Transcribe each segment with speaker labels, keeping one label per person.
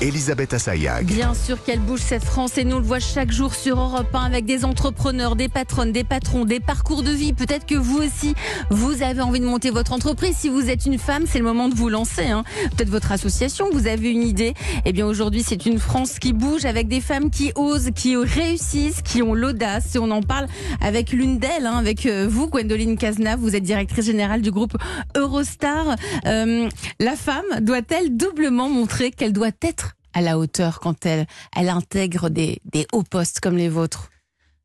Speaker 1: Elisabeth Assayag.
Speaker 2: Bien sûr qu'elle bouge cette France et nous le voit chaque jour sur Europe 1 avec des entrepreneurs, des patronnes, des patrons, des parcours de vie. Peut-être que vous aussi, vous avez envie de monter votre entreprise. Si vous êtes une femme, c'est le moment de vous lancer. Hein. Peut-être votre association, vous avez une idée. Eh bien aujourd'hui, c'est une France qui bouge avec des femmes qui osent, qui réussissent, qui ont l'audace. Et on en parle avec l'une d'elles, hein, avec euh, vous, Gwendoline Cazenave. Vous êtes directrice générale du groupe Eurostar. Euh, la femme doit-elle doublement montrer qu'elle doit être à la hauteur quand elle, elle intègre des, des hauts postes comme les vôtres?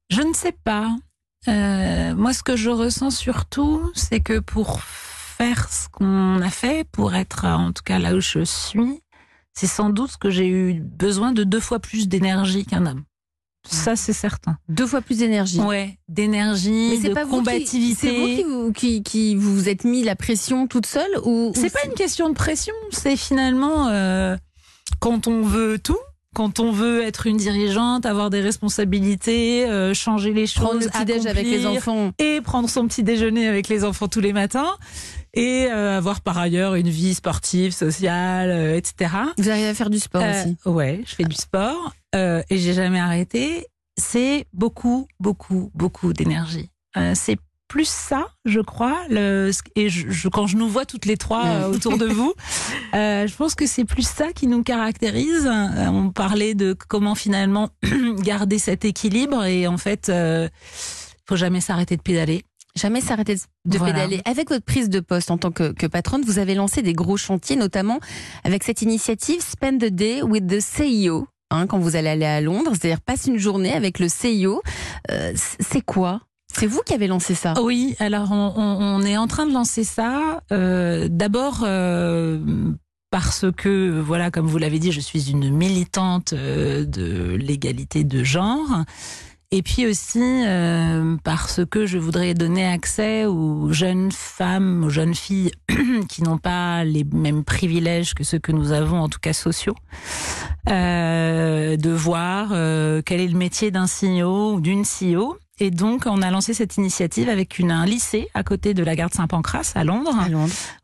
Speaker 3: Je ne sais pas. Euh, moi, ce que je ressens surtout, c'est que pour faire ce qu'on a fait, pour être en tout cas là où je suis, c'est sans doute que j'ai eu besoin de deux fois plus d'énergie qu'un homme. Ça, c'est certain.
Speaker 2: Deux fois plus d'énergie.
Speaker 3: Ouais, d'énergie, de
Speaker 2: pas
Speaker 3: combativité.
Speaker 2: C'est vous qui vous, qui, qui vous êtes mis la pression toute seule ou
Speaker 3: C'est pas une question de pression. C'est finalement euh, quand on veut tout, quand on veut être une dirigeante, avoir des responsabilités, euh, changer les choses,
Speaker 2: prendre le petit déj avec les enfants
Speaker 3: et prendre son petit déjeuner avec les enfants tous les matins et euh, avoir par ailleurs une vie sportive, sociale, euh, etc.
Speaker 2: Vous arrivez à faire du sport aussi
Speaker 3: Ouais, je fais du sport et j'ai jamais arrêté. C'est beaucoup, beaucoup, beaucoup d'énergie. c'est plus ça, je crois. Le, et je, quand je nous vois toutes les trois euh, autour de vous, euh, je pense que c'est plus ça qui nous caractérise. Euh, on parlait de comment finalement garder cet équilibre et en fait, euh, faut jamais s'arrêter de pédaler.
Speaker 2: Jamais s'arrêter de pédaler. Avec votre prise de poste en tant que, que, patronne, vous avez lancé des gros chantiers, notamment avec cette initiative Spend the Day with the CEO. Hein, quand vous allez aller à Londres, c'est-à-dire passe une journée avec le CEO. Euh, c'est quoi? C'est vous qui avez lancé ça
Speaker 3: Oui, alors on, est en train de lancer ça. Euh, D'abord euh, parce que, voilà, comme vous l'avez dit, je suis une militante euh, de l'égalité de genre. Et puis aussi euh, parce que je voudrais donner accès aux jeunes femmes, aux jeunes filles qui n'ont pas les mêmes privilèges que ceux que nous avons, en tout cas sociaux, euh, de voir euh, quel est le métier d'un CEO ou d'une CEO et donc, on a lancé cette initiative avec une, un lycée à côté de la gare Saint-Pancras à Londres,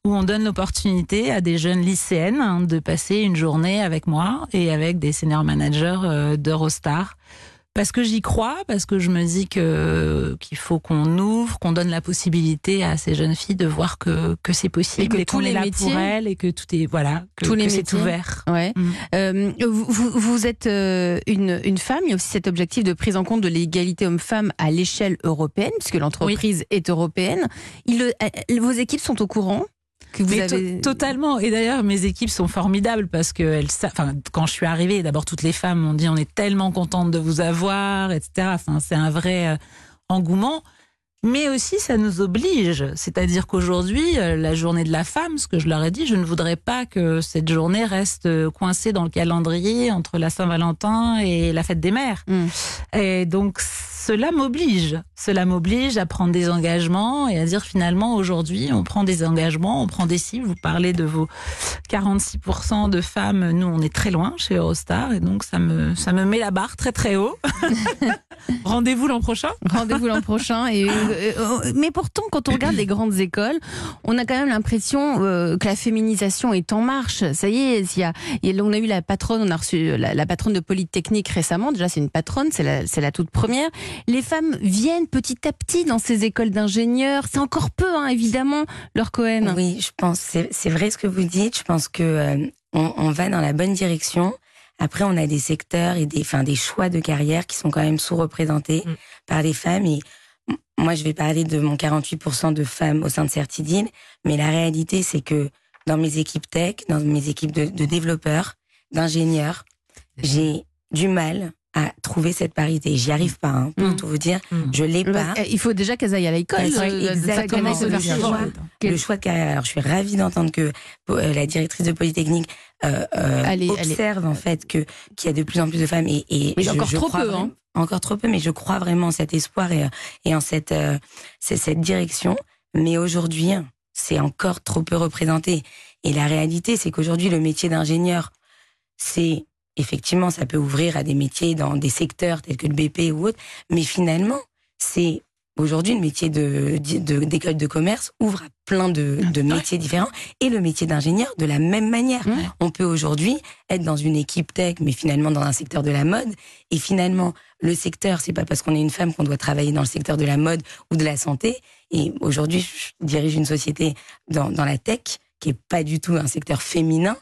Speaker 3: où on donne l'opportunité à des jeunes lycéennes de passer une journée avec moi et avec des senior managers euh, d'Eurostar parce que j'y crois, parce que je me dis que qu'il faut qu'on ouvre, qu'on donne la possibilité à ces jeunes filles de voir que que c'est possible et, que tous les là métiers, pour elles et que tout est voilà, que, tous les c'est ouvert.
Speaker 2: Ouais. Mm. Euh, vous, vous, êtes euh, une une femme, il y a aussi cet objectif de prise en compte de l'égalité homme-femme à l'échelle européenne, puisque l'entreprise est européenne. Il, euh, vos équipes sont au courant?
Speaker 3: Vous avez... totalement. Et d'ailleurs, mes équipes sont formidables parce que elles, enfin, quand je suis arrivée, d'abord toutes les femmes m'ont dit on est tellement contente de vous avoir, etc. Enfin, c'est un vrai euh, engouement. Mais aussi, ça nous oblige. C'est-à-dire qu'aujourd'hui, euh, la journée de la femme, ce que je leur ai dit, je ne voudrais pas que cette journée reste euh, coincée dans le calendrier entre la Saint-Valentin et la fête des mères. Mm. Et donc, cela m'oblige. Cela m'oblige à prendre des engagements et à dire finalement aujourd'hui, on prend des engagements, on prend des cibles. Vous parlez de vos 46% de femmes. Nous, on est très loin chez Eurostar et donc ça me, ça me met la barre très très haut. Rendez-vous l'an prochain.
Speaker 2: Rendez-vous l'an prochain. Et, mais pourtant, quand on regarde les grandes écoles, on a quand même l'impression euh, que la féminisation est en marche. Ça y est, il y a, on a eu la patronne, on a reçu la, la patronne de Polytechnique récemment. Déjà, c'est une patronne, c'est la, toute première les femmes viennent petit à petit dans ces écoles d'ingénieurs. C'est encore peu, hein, évidemment, leur Cohen.
Speaker 4: Oui, je pense, c'est vrai ce que vous dites. Je pense que euh, on, va dans la bonne direction. Après, on a des secteurs et des, enfin, des choix de carrière qui sont quand même sous-représentés mm. par les femmes. Et moi, je vais parler de mon 48% de femmes au sein de Certidine, mais la réalité, c'est que dans mes équipes tech, dans mes équipes de, de développeurs, d'ingénieurs, j'ai du mal à trouver cette parité. J'y arrive pas, hein, pour mm. tout vous dire. Mm. Je l'ai pas.
Speaker 2: Il faut déjà qu'elles aillent à l'école.
Speaker 4: Euh, exactement. Le choix, le choix de carrière. Alors, je suis ravie d'entendre que euh, la directrice de Polytechnique euh, euh observe en fait que qu'il y a de plus en plus de femmes et, et
Speaker 2: mais encore trop peu. Hein.
Speaker 4: Encore trop peu, mais je crois vraiment en cet espoir et, et en cette, cette direction. Mais aujourd'hui, c'est encore trop peu représenté. Et la réalité, c'est qu'aujourd'hui, le métier d'ingénieur, c'est effectivement, ça peut ouvrir à des métiers dans des secteurs tels que le BP ou autre, mais finalement, c'est aujourd'hui, le métier de, de- d'école de commerce ouvre à plein de, de métiers différents et le métier d'ingénieur de la même manière.
Speaker 2: Ouais.
Speaker 4: On peut aujourd'hui être dans une équipe tech, mais finalement dans un secteur de la mode. Et finalement, le secteur, c'est pas parce qu'on est une femme qu'on doit travailler dans le secteur de la mode ou de la santé. Et aujourd'hui, je dirige une société dans, dans la tech qui est pas du tout un secteur féminin.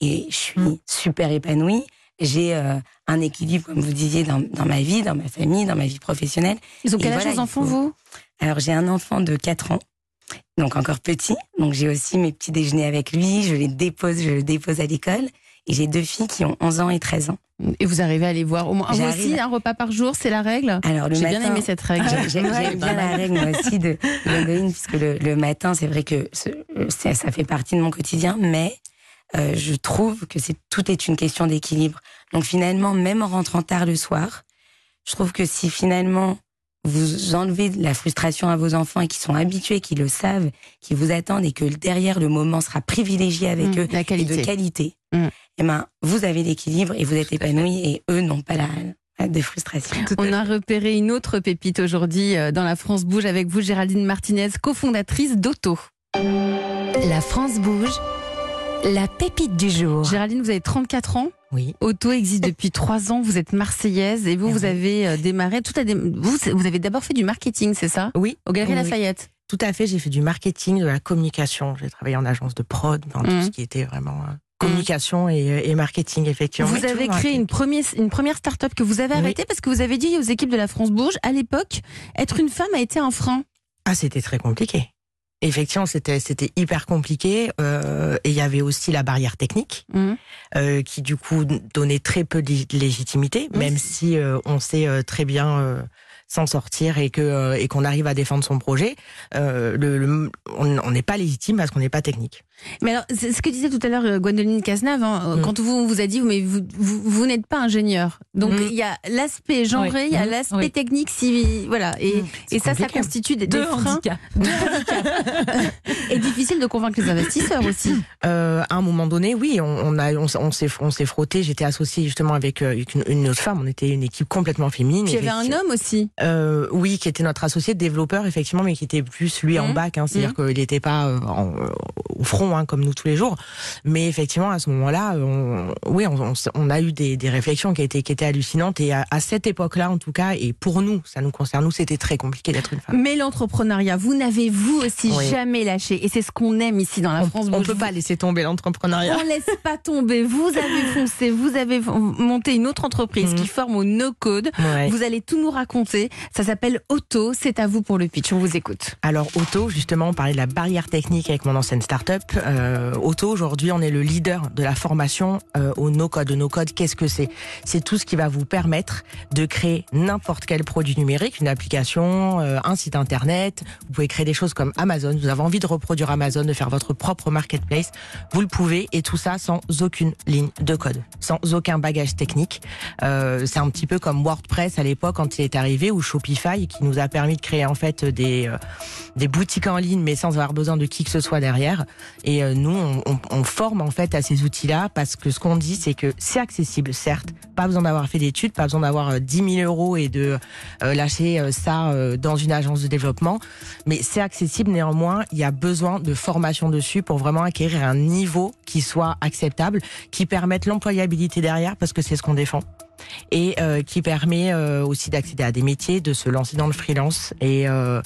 Speaker 4: Et je suis
Speaker 2: Mm.
Speaker 4: super épanouie. J'ai euh, un équilibre, comme vous disiez, dans, dans ma vie, dans ma famille, dans ma vie professionnelle.
Speaker 2: Ils ont quel âge
Speaker 4: voilà,
Speaker 2: vos
Speaker 4: il
Speaker 2: enfants,
Speaker 4: faut-
Speaker 2: vous?
Speaker 4: Alors j'ai un enfant de 4 ans, donc encore petit. Donc j'ai aussi mes petits déjeuners avec lui. Je les dépose, je le dépose à l'école. Et j'ai deux filles qui ont 11 ans et 13 ans.
Speaker 2: Et vous arrivez à les voir au moins. Vous un repas par jour, c'est la règle?
Speaker 4: Alors le
Speaker 2: J'ai
Speaker 4: matin,
Speaker 2: bien aimé cette règle.
Speaker 4: J'ai- J'aime
Speaker 2: Ouais.
Speaker 4: bien la règle moi aussi de l'héroïne, puisque le, le matin, c'est vrai que ce- ça fait partie de mon quotidien, mais euh, je trouve que c'est tout est une question d'équilibre. Donc finalement, même en rentrant tard le soir, je trouve que si finalement vous enlevez de la frustration à vos enfants et qui sont habitués, qui le savent, qui vous attendent et que derrière le moment sera privilégié avec
Speaker 2: Mmh,
Speaker 4: eux
Speaker 2: la
Speaker 4: et de qualité,
Speaker 2: Mmh.
Speaker 4: eh ben, vous avez l'équilibre et vous êtes
Speaker 2: Tout
Speaker 4: épanoui et eux n'ont pas la, la de frustration.
Speaker 2: On a repéré une autre pépite aujourd'hui euh, dans la France Bouge avec vous, Géraldine Martinez, cofondatrice d'Auto.
Speaker 5: La France bouge. La pépite du jour.
Speaker 2: Géraldine, vous avez 34 ans.
Speaker 6: Oui.
Speaker 2: Auto existe depuis 3 ans. Vous êtes marseillaise et vous, vous
Speaker 6: oui.
Speaker 2: avez euh, démarré. Tout dé- vous, vous avez d'abord fait du marketing, c'est ça?
Speaker 6: Oui.
Speaker 2: Au Galeries
Speaker 6: Oui.
Speaker 2: Lafayette.
Speaker 6: Tout à fait. J'ai fait du marketing, de la communication. J'ai travaillé en agence de prod,
Speaker 2: Mhm.
Speaker 6: tout ce qui était vraiment euh, communication et, et marketing, effectivement.
Speaker 2: Vous avez créé
Speaker 6: un-
Speaker 2: une première, une première start-up que vous avez
Speaker 6: Oui.
Speaker 2: arrêtée parce que vous avez dit aux équipes de la France Bourge, à l'époque, être une femme a été un frein.
Speaker 6: Ah, c'était très compliqué. Effectivement, c'était c'était hyper compliqué. euh, et il y avait aussi la barrière technique.
Speaker 2: Mhm.
Speaker 6: euh, qui du coup donnait très peu de lé- légitimité, même si euh, on sait euh, très bien euh, s'en sortir et que euh, et qu'on arrive à défendre son projet. Euh, le, le- on on n'est pas légitime parce qu'on n'est pas technique.
Speaker 2: Mais alors, ce que disait tout à l'heure euh, Gwendoline Cazenave, hein, euh,
Speaker 6: Mm.
Speaker 2: quand vous, on vous a dit, mais vous, vous, vous n'êtes pas ingénieur. Donc,
Speaker 6: Mm.
Speaker 2: il y a l'aspect genré, il y a l'aspect
Speaker 3: Oui.
Speaker 2: technique, si, voilà. Et,
Speaker 6: Mm.
Speaker 2: et ça, ça constitue des, des freins.
Speaker 3: handicaps.
Speaker 2: Et difficile de convaincre les investisseurs aussi.
Speaker 6: Euh, à un moment donné, oui, on, on a, on, s'est, frotté. J'étais associée justement avec, une, une autre femme. On était une équipe complètement féminine.
Speaker 2: Puis il y avait un homme aussi.
Speaker 6: Euh, oui, qui était notre associé développeur effectivement, mais qui était plus lui en bac. Hein, c'est-à-dire qu'il n'était pas euh, en- au front hein, comme nous tous les jours. Mais effectivement, à ce moment-là, on, oui, on, a eu des, des réflexions qui étaient, qui étaient hallucinantes. Et à, à cette époque-là, en tout cas, et pour nous, ça nous concerne, nous, c'était très compliqué d'être une femme.
Speaker 2: Mais l'entrepreneuriat, vous n'avez vous aussi
Speaker 6: Oui.
Speaker 2: jamais lâché. Et c'est ce qu'on aime ici dans la France.
Speaker 6: on
Speaker 2: Bouge.
Speaker 6: peut pas laisser tomber l'entrepreneuriat.
Speaker 2: On laisse pas tomber. Vous avez foncé, vous avez monté une autre entreprise
Speaker 6: Mhm.
Speaker 2: qui forme au no-code.
Speaker 6: Ouais.
Speaker 2: Vous allez tout nous raconter. Ça s'appelle Auto. C'est à vous pour le pitch. On vous écoute.
Speaker 6: Alors Auto, justement, on parlait de la barrière technique avec mon ancienne start-up. Euh, Auto, aujourd'hui, on est le leader de la formation euh, au no-code. No-code, qu'est-ce que c'est? C'est tout ce qui va vous permettre de créer n'importe quel produit numérique, une application, euh, un site internet. Vous pouvez créer des choses comme Amazon. Vous avez envie de reproduire Amazon, de faire votre propre marketplace. Vous le pouvez et tout ça sans aucune ligne de code, sans aucun bagage technique. Euh, c'est un petit peu comme WordPress à l'époque quand il est arrivé ou Shopify qui nous a permis de créer en fait des euh, des boutiques en ligne mais sans avoir besoin de qui que ce soit derrière. Et euh, nous on, on, on forme en fait à ces outils-là parce que ce qu'on dit c'est que c'est accessible certes, pas besoin d'avoir fait d'études, pas besoin d'avoir euh, 10 000 euros et de euh, lâcher euh, ça euh, dans une agence de développement, mais c'est accessible néanmoins. Il y a besoin de formation dessus pour vraiment acquérir un niveau qui soit acceptable, qui permette l'employabilité derrière parce que c'est ce qu'on défend et euh, qui permet euh, aussi d'accéder à des métiers, de se lancer dans le freelance et euh,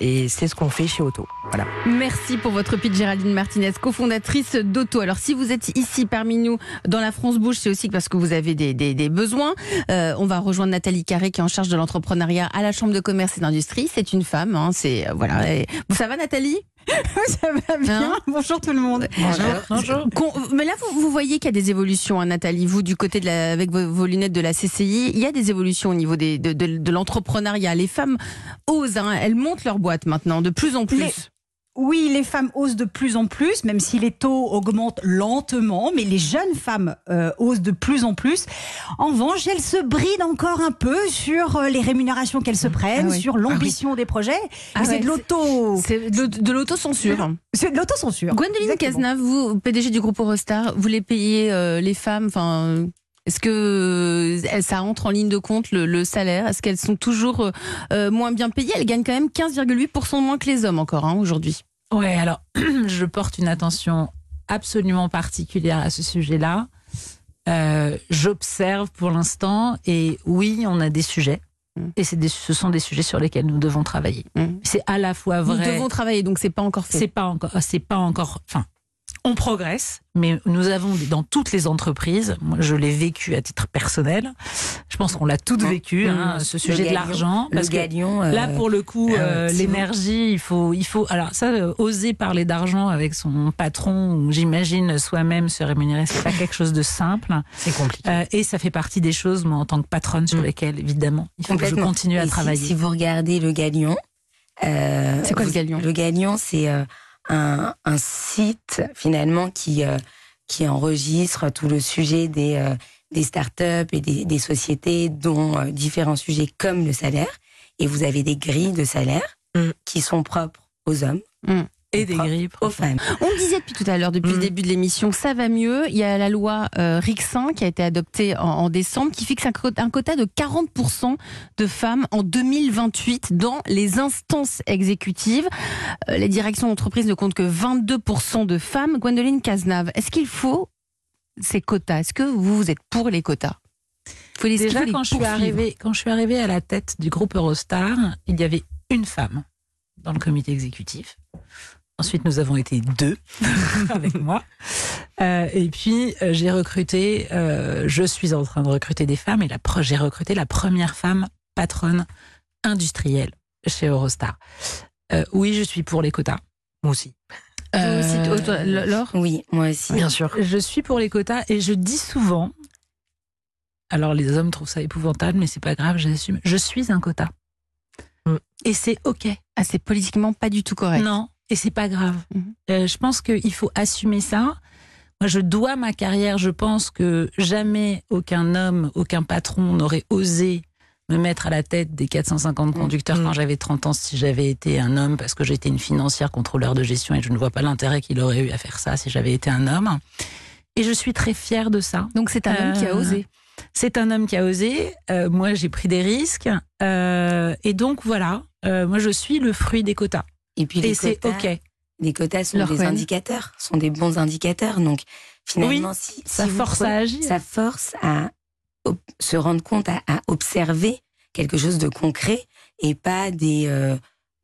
Speaker 6: et c'est ce qu'on fait chez Auto. Voilà.
Speaker 2: Merci pour votre pitch, Géraldine Martinez, cofondatrice d'Auto. Alors, si vous êtes ici parmi nous dans la France Bouge, c'est aussi parce que vous avez des, des, besoins. Euh, on va rejoindre Nathalie Carré, qui est en charge de l'entrepreneuriat à la Chambre de commerce et d'industrie. C'est une femme. Hein, c'est euh, voilà. Ça va, Nathalie?
Speaker 7: Ça va bien.
Speaker 2: Hein
Speaker 7: Bonjour tout le monde.
Speaker 2: Bonjour. Qu'on- Mais là, vous, vous voyez qu'il y a des évolutions, hein, Nathalie. Vous, du côté de la, avec vos, vos lunettes de la CCI, il y a des évolutions au niveau des, de, de, de l'entrepreneuriat. Les femmes osent, hein, elles montent leur boîte maintenant, de plus en plus.
Speaker 7: Les- Oui, les femmes osent de plus en plus, même si les taux augmentent lentement, mais les jeunes femmes euh, osent de plus en plus. En revanche, elles se brident encore un peu sur euh, les rémunérations qu'elles se prennent,
Speaker 2: Ah oui.
Speaker 7: sur l'ambition des projets.
Speaker 2: Ah ouais,
Speaker 7: c'est de l'auto,
Speaker 2: C'est de, l'autocensure.
Speaker 7: c'est de l'autocensure.
Speaker 2: Gwendoline. Cazenave, vous, PDG du groupe Eurostar, vous les payez euh, les femmes, enfin, Est-ce que euh, ça entre en ligne de compte le, le salaire? Est-ce qu'elles sont toujours euh, euh, moins bien payées? Elles gagnent quand même 15,8% moins que les hommes encore hein, aujourd'hui.
Speaker 3: Ouais, alors je porte une attention absolument particulière à ce sujet-là. Euh, J'observe pour l'instant et oui, on a des sujets.
Speaker 2: Mm.
Speaker 3: Et des- ce sont des sujets sur lesquels nous devons travailler.
Speaker 2: Mm.
Speaker 3: C'est à la fois
Speaker 2: Nous
Speaker 3: vrai.
Speaker 2: devons travailler, donc c'est pas encore fait.
Speaker 3: C'est pas encore, c'est pas encore, enfin, on progresse, mais nous avons dans toutes les entreprises, moi je l'ai vécu à titre personnel, je pense qu'on l'a toutes vécu, hein,
Speaker 4: Mmh.
Speaker 3: ce sujet de l'argent.
Speaker 4: Le
Speaker 3: parce
Speaker 4: galion. euh,
Speaker 3: Là, pour le coup,
Speaker 4: euh,
Speaker 3: euh, l'énergie, il faut, il faut. Alors ça, oser parler d'argent avec son patron ou j'imagine soi-même se rémunérer, c'est pas quelque chose de simple.
Speaker 6: C'est compliqué.
Speaker 3: Euh, et ça fait partie des choses, moi, en tant que patronne, sur
Speaker 6: Mm.
Speaker 3: lesquelles, évidemment, il faut que je continue à
Speaker 4: Et
Speaker 3: travailler.
Speaker 4: Si, vous regardez le Galion,
Speaker 2: C'est quoi le Galion?
Speaker 4: Le Galion, c'est un, un site finalement qui euh, qui enregistre tout le sujet des euh, des startups et des, des sociétés, dont euh, différents sujets comme le salaire. Et vous avez des grilles de salaire
Speaker 6: Mm.
Speaker 4: qui sont propres aux hommes,
Speaker 3: et des grilles.
Speaker 4: aux femmes.
Speaker 2: On le disait depuis tout à l'heure, depuis le
Speaker 6: Mm.
Speaker 2: début de l'émission, ça va mieux. Il y a la loi euh, Rixin qui a été adoptée en, en décembre qui fixe un, quota de 40% de femmes en 2028 dans les instances exécutives. Euh, les directions d'entreprise ne comptent que 22% de femmes. Gwendoline Cazenave, est-ce qu'il faut ces quotas? Est-ce que vous, vous êtes pour les quotas? Faut les,
Speaker 3: Déjà,
Speaker 2: faut les
Speaker 3: quand je suis arrivée, quand je suis arrivée à la tête du groupe Eurostar, il y avait une femme dans le comité exécutif. Ensuite, nous avons été deux avec moi. Euh, et puis, euh, j'ai recruté, euh, je suis en train de recruter des femmes et j'ai recruté la première femme patronne industrielle chez Eurostar. Euh, oui, je suis pour les quotas.
Speaker 6: Moi aussi.
Speaker 2: Vous
Speaker 3: Euh,
Speaker 2: aussi, toi, Laure?
Speaker 4: Oui, moi aussi.
Speaker 6: Bien sûr.
Speaker 3: je suis pour les quotas et je dis souvent, alors les hommes trouvent ça épouvantable, mais c'est pas grave, j'assume. Je suis un quota.
Speaker 6: Mm.
Speaker 3: Et c'est ok.
Speaker 2: Ah, c'est politiquement pas du tout correct.
Speaker 3: Non, et c'est pas grave.
Speaker 2: Mhm.
Speaker 3: Euh, je pense qu'il faut assumer ça. Moi, je dois ma carrière. Je pense que jamais aucun homme, aucun patron n'aurait osé me mettre à la tête des 450 conducteurs
Speaker 6: Mhm.
Speaker 3: quand j'avais 30 ans si j'avais été un homme, parce que j'étais une financière contrôleur de gestion et je ne vois pas l'intérêt qu'il aurait eu à faire ça si j'avais été un homme. Et je suis très fière de ça.
Speaker 2: Donc c'est un homme qui a
Speaker 3: Euh,
Speaker 2: osé.
Speaker 3: C'est un homme qui a osé. Euh, moi, j'ai pris des risques. Euh, et donc, voilà. Moi, je suis le fruit des quotas.
Speaker 4: Et puis les
Speaker 3: Et c'est
Speaker 4: quotas,
Speaker 3: OK.
Speaker 4: les quotas sont
Speaker 2: Leur
Speaker 4: des indicateurs, sont des bons indicateurs. Donc finalement, si,
Speaker 3: Ça
Speaker 4: si
Speaker 3: force
Speaker 4: prenez-
Speaker 3: à agir.
Speaker 4: ça force à ob- se rendre compte, à, à observer quelque chose de concret et pas des euh,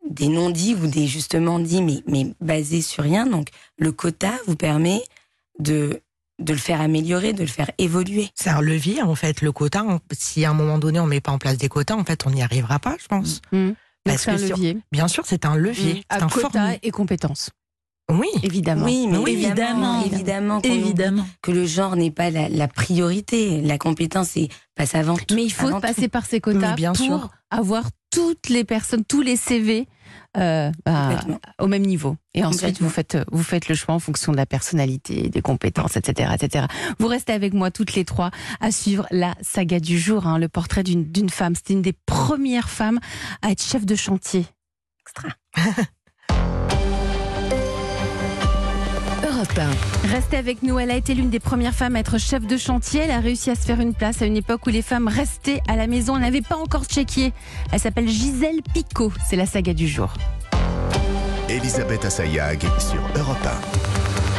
Speaker 4: des non-dits ou des justement dits, mais mais basés sur rien. Donc le quota vous permet de de le faire améliorer, de le faire évoluer.
Speaker 6: C'est un levier, en fait, le quota. Si à un moment donné, on met pas en place des quotas, en fait, on n'y arrivera pas, je pense.
Speaker 2: Mmh.
Speaker 6: Parce
Speaker 2: c'est un
Speaker 6: que sur-
Speaker 2: levier.
Speaker 6: Bien sûr, c'est un levier.
Speaker 2: À
Speaker 6: C'est un
Speaker 2: quota
Speaker 6: formule.
Speaker 2: et compétences,
Speaker 6: Oui.
Speaker 2: évidemment.
Speaker 4: Oui, mais
Speaker 6: Oui,
Speaker 4: évidemment,
Speaker 3: évidemment.
Speaker 4: que le genre n'est pas la, la priorité. La compétence est passe avant tout.
Speaker 2: Mais il faut passer
Speaker 4: tout.
Speaker 2: par ces quotas
Speaker 6: bien
Speaker 2: pour
Speaker 6: sûr.
Speaker 2: avoir toutes les personnes, tous les CV euh, bah, au même niveau. Et ensuite, vous faites, vous faites le choix en fonction de la personnalité, des compétences, etc., etc. Vous restez avec moi toutes les trois à suivre la saga du jour, hein, le portrait d'une d'une femme. C'était une des premières femmes à être chef de chantier.
Speaker 4: Extra.
Speaker 5: Europe 1.
Speaker 2: Restez avec nous. Elle a été l'une des premières femmes à être chef de chantier. Elle a réussi à se faire une place à une époque où les femmes restaient à la maison. Elle n'avait pas encore checké. Elle s'appelle Gisèle Picot. C'est la saga du jour.
Speaker 1: Elisabeth Assayag sur Europe 1.